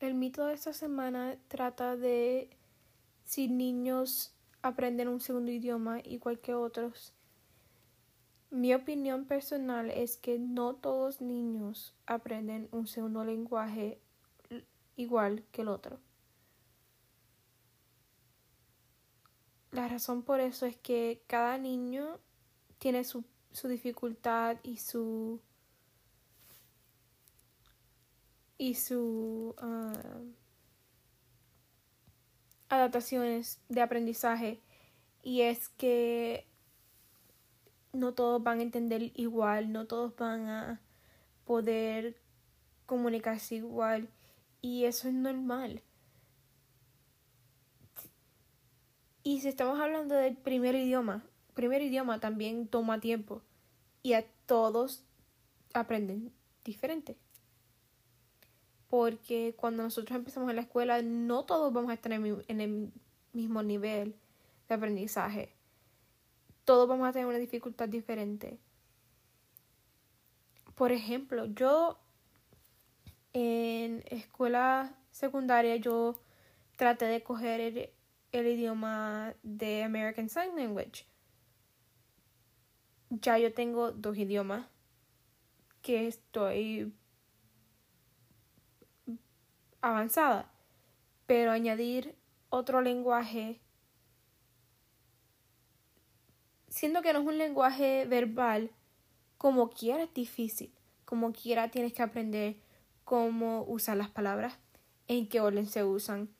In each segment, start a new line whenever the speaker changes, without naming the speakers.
El mito de esta semana trata de si niños aprenden un segundo idioma igual que otros. Mi opinión personal es que no todos niños aprenden un segundo lenguaje igual que el otro. La razón por eso es que cada niño tiene su, su dificultad y su y su uh, adaptaciones de aprendizaje y es que no todos van a entender igual, no todos van a poder comunicarse igual y eso es normal. Y si estamos hablando del primer idioma, primer idioma también toma tiempo y a todos aprenden diferente. Porque cuando nosotros empezamos en la escuela, no todos vamos a estar en el mismo nivel de aprendizaje. Todos vamos a tener una dificultad diferente. Por ejemplo, yo en escuela secundaria yo traté de coger el, el idioma de American Sign Language. Ya yo tengo dos idiomas que estoy avanzada, pero añadir otro lenguaje, siendo que no es un lenguaje verbal, como quiera es difícil, como quiera tienes que aprender cómo usar las palabras, en qué orden se usan,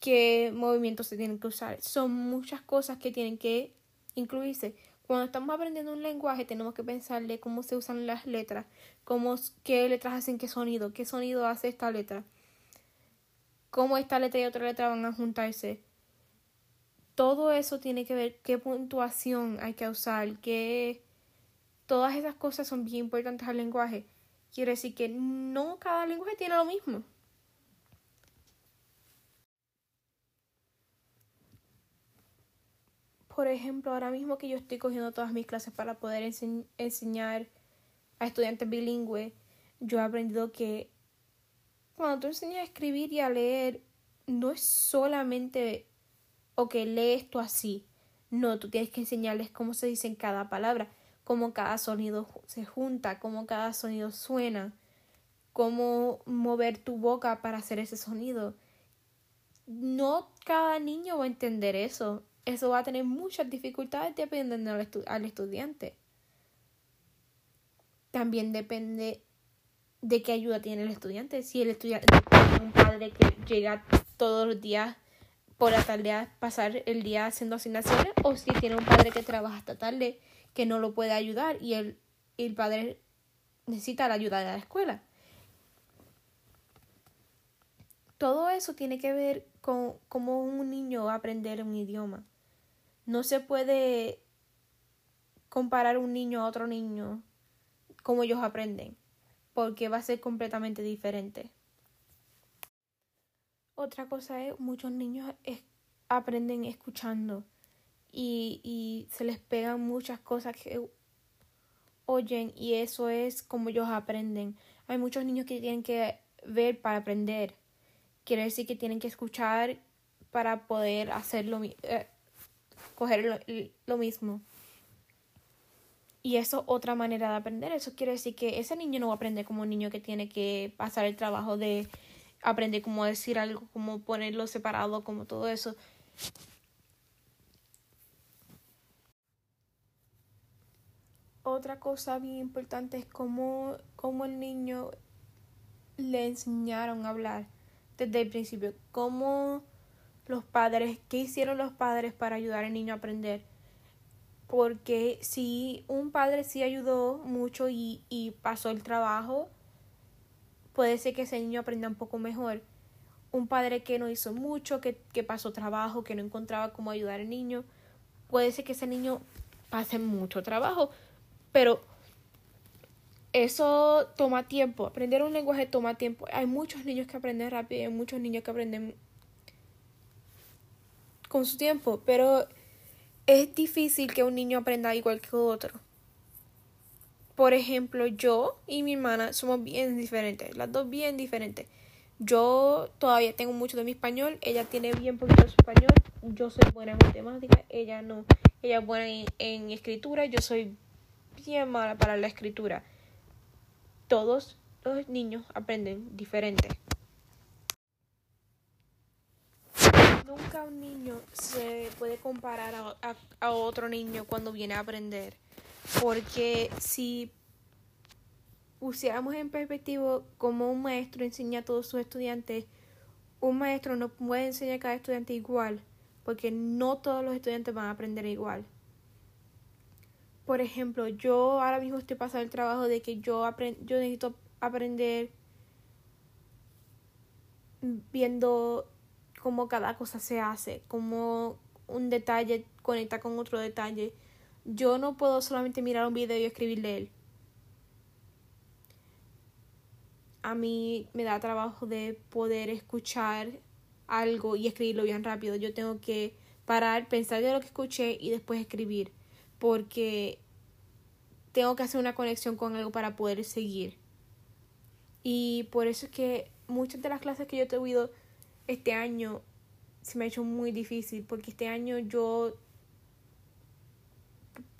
qué movimientos se tienen que usar. Son muchas cosas que tienen que incluirse. Cuando estamos aprendiendo un lenguaje tenemos que pensarle cómo se usan las letras, cómo, qué letras hacen qué sonido, qué sonido hace esta letra, cómo esta letra y otra letra van a juntarse. Todo eso tiene que ver qué puntuación hay que usar, qué... Todas esas cosas son bien importantes al lenguaje. Quiere decir que no cada lenguaje tiene lo mismo. Por ejemplo, ahora mismo que yo estoy cogiendo todas mis clases para poder enseñar a estudiantes bilingües, yo he aprendido que cuando tú enseñas a escribir y a leer, no es solamente, ok, lee esto así. No, tú tienes que enseñarles cómo se dice en cada palabra, cómo cada sonido se junta, cómo cada sonido suena, cómo mover tu boca para hacer ese sonido. No cada niño va a entender eso eso va a tener muchas dificultades dependiendo al, estudiante. También depende de qué ayuda tiene el estudiante. Si el estudiante tiene un padre que llega todos los días por la tarde a pasar el día haciendo asignaciones o si tiene un padre que trabaja hasta tarde que no lo puede ayudar y el, el padre necesita la ayuda de la escuela. Todo eso tiene que ver con cómo un niño va a aprender un idioma. No se puede comparar un niño a otro niño como ellos aprenden, porque va a ser completamente diferente. Otra cosa es, muchos niños aprenden escuchando y, se les pegan muchas cosas que oyen y eso es como ellos aprenden. Hay muchos niños que tienen que ver para aprender. Quiere decir que tienen que escuchar para poder hacerlo, eh, coger lo, mismo. Y eso es otra manera de aprender. Eso quiere decir que ese niño no va a aprender como un niño que tiene que pasar el trabajo de aprender cómo decir algo, cómo ponerlo separado, como todo eso. Otra cosa bien importante es cómo, cómo el niño le enseñaron a hablar desde el principio. Cómo los padres, qué hicieron los padres para ayudar al niño a aprender. Porque si un padre sí ayudó mucho y, y pasó el trabajo, puede ser que ese niño aprenda un poco mejor. Un padre que no hizo mucho, que, que pasó trabajo, que no encontraba cómo ayudar al niño, puede ser que ese niño pase mucho trabajo. Pero eso toma tiempo. Aprender un lenguaje toma tiempo. Hay muchos niños que aprenden rápido y hay muchos niños que aprenden con su tiempo, pero es difícil que un niño aprenda igual que otro. Por ejemplo, yo y mi hermana somos bien diferentes, las dos bien diferentes. Yo todavía tengo mucho de mi español, ella tiene bien poquito de su español, yo soy buena en matemáticas, ella no, ella es buena en, en escritura, yo soy bien mala para la escritura. Todos los niños aprenden diferente. Un niño se puede comparar a, otro niño cuando viene a aprender. Porque si pusiéramos en perspectiva cómo un maestro enseña a todos sus estudiantes, un maestro no puede enseñar a cada estudiante igual, porque no todos los estudiantes van a aprender igual. Por ejemplo, yo ahora mismo estoy pasando el trabajo de que yo, yo necesito aprender viendo cómo cada cosa se hace, cómo un detalle conecta con otro detalle. Yo no puedo solamente mirar un video y escribirle él. A mí me da trabajo de poder escuchar algo y escribirlo bien rápido. Yo tengo que parar, pensar de lo que escuché y después escribir. Porque tengo que hacer una conexión con algo para poder seguir. Y por eso es que muchas de las clases que yo he tenido este año se me ha hecho muy difícil porque este año yo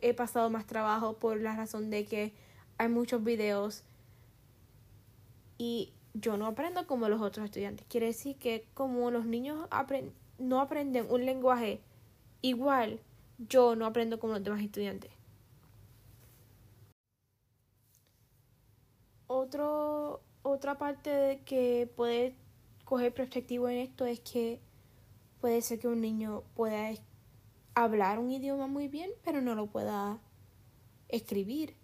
he pasado más trabajo por la razón de que hay muchos videos y yo no aprendo como los otros estudiantes. Quiere decir que como los niños no aprenden un lenguaje igual, yo no aprendo como los demás estudiantes. Otro otra parte de que puede coger perspectiva en esto es que puede ser que un niño pueda hablar un idioma muy bien, pero no lo pueda escribir.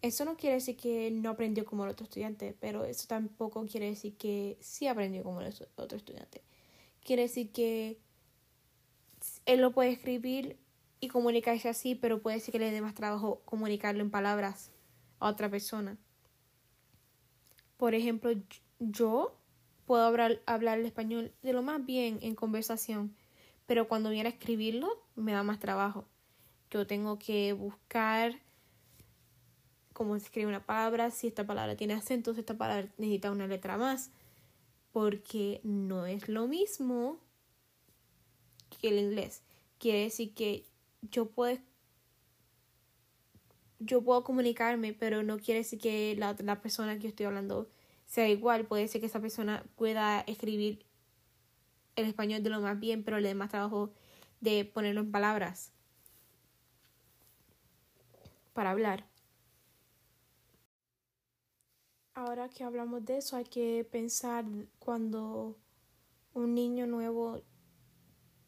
Eso no quiere decir que no aprendió como el otro estudiante, pero eso tampoco quiere decir que sí aprendió como el otro estudiante. Quiere decir que él lo puede escribir y comunicarse así, pero puede ser que le dé más trabajo comunicarlo en palabras a otra persona. Por ejemplo, yo puedo hablar, hablar el español de lo más bien en conversación, pero cuando viene a escribirlo me da más trabajo. Yo tengo que buscar cómo se escribe una palabra, si esta palabra tiene acento, si esta palabra necesita una letra más, porque no es lo mismo que el inglés. Quiere decir que yo puedo yo puedo comunicarme, pero no quiere decir que la, la persona que yo estoy hablando sea igual. Puede ser que esa persona pueda escribir el español de lo más bien, pero le dé más trabajo de ponerlo en palabras para hablar. Ahora que hablamos de eso, hay que pensar cuando un niño nuevo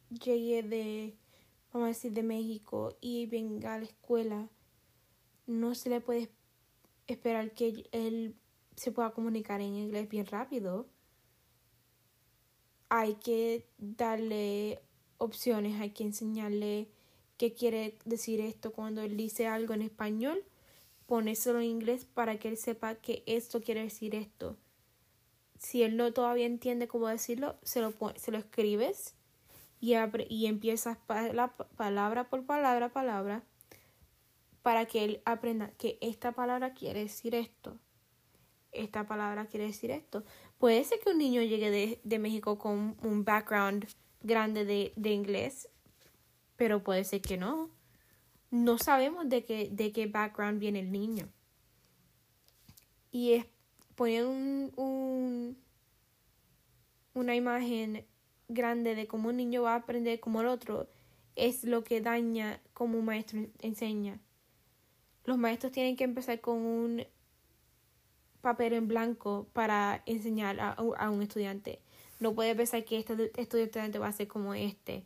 llegue de, vamos a decir, de México y venga a la escuela no se le puede esperar que él se pueda comunicar en inglés bien rápido. Hay que darle opciones, hay que enseñarle qué quiere decir esto cuando él dice algo en español, ponérselo en inglés para que él sepa que esto quiere decir esto. Si él no todavía entiende cómo decirlo, se lo, se lo escribes y, y empiezas palabra por palabra, palabra para que él aprenda que esta palabra quiere decir esto. Esta palabra quiere decir esto. Puede ser que un niño llegue de, de México con un background grande de, de, inglés, pero puede ser que no. No sabemos de qué, de qué background viene el niño. Y es poner un, un, una imagen grande de cómo un niño va a aprender como el otro es lo que daña como un maestro enseña los maestros tienen que empezar con un papel en blanco para enseñar a, un estudiante. No puede pensar que este, este, estudiante va a ser como este.